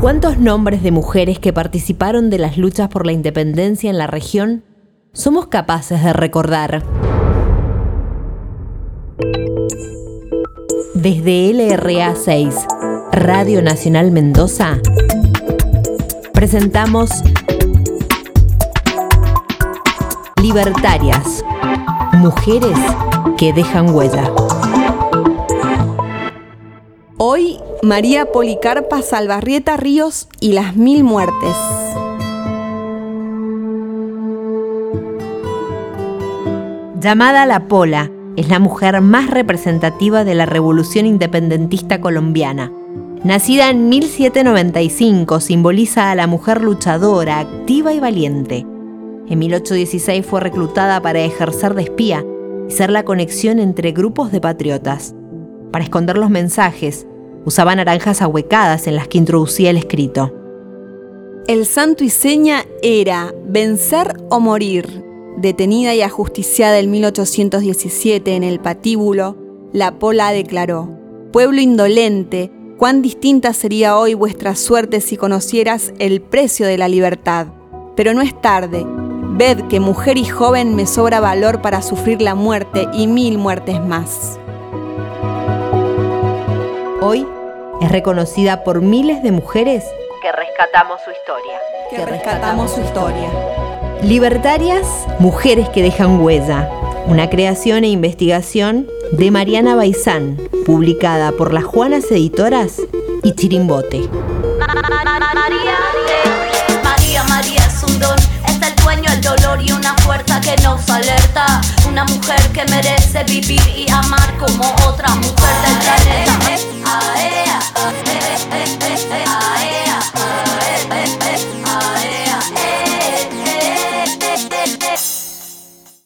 ¿Cuántos nombres de mujeres que participaron de las luchas por la independencia en la región somos capaces de recordar? Desde LRA 6, Radio Nacional Mendoza, presentamos Libertarias, mujeres que dejan huella. Hoy, María Policarpa Salvarrieta Ríos y las Mil Muertes. Llamada La Pola, es la mujer más representativa de la revolución independentista colombiana. Nacida en 1795, simboliza a la mujer luchadora, activa y valiente. En 1816 fue reclutada para ejercer de espía y ser la conexión entre grupos de patriotas. Para esconder los mensajes, Usaba naranjas ahuecadas en las que introducía el escrito. El santo y seña era vencer o morir. Detenida y ajusticiada en 1817 en el patíbulo, la Pola declaró, Pueblo indolente, cuán distinta sería hoy vuestra suerte si conocieras el precio de la libertad. Pero no es tarde. Ved que mujer y joven me sobra valor para sufrir la muerte y mil muertes más. Hoy es reconocida por miles de mujeres que rescatamos su historia. Que rescatamos su historia. Libertarias, mujeres que dejan huella. Una creación e investigación de Mariana Baizán, publicada por las Juanas Editoras y Chirimbote. María, María, María es un don, es el dueño el dolor y una fuerza que nos alerta. Una mujer que merece vivir y amar como otra mujer del planeta.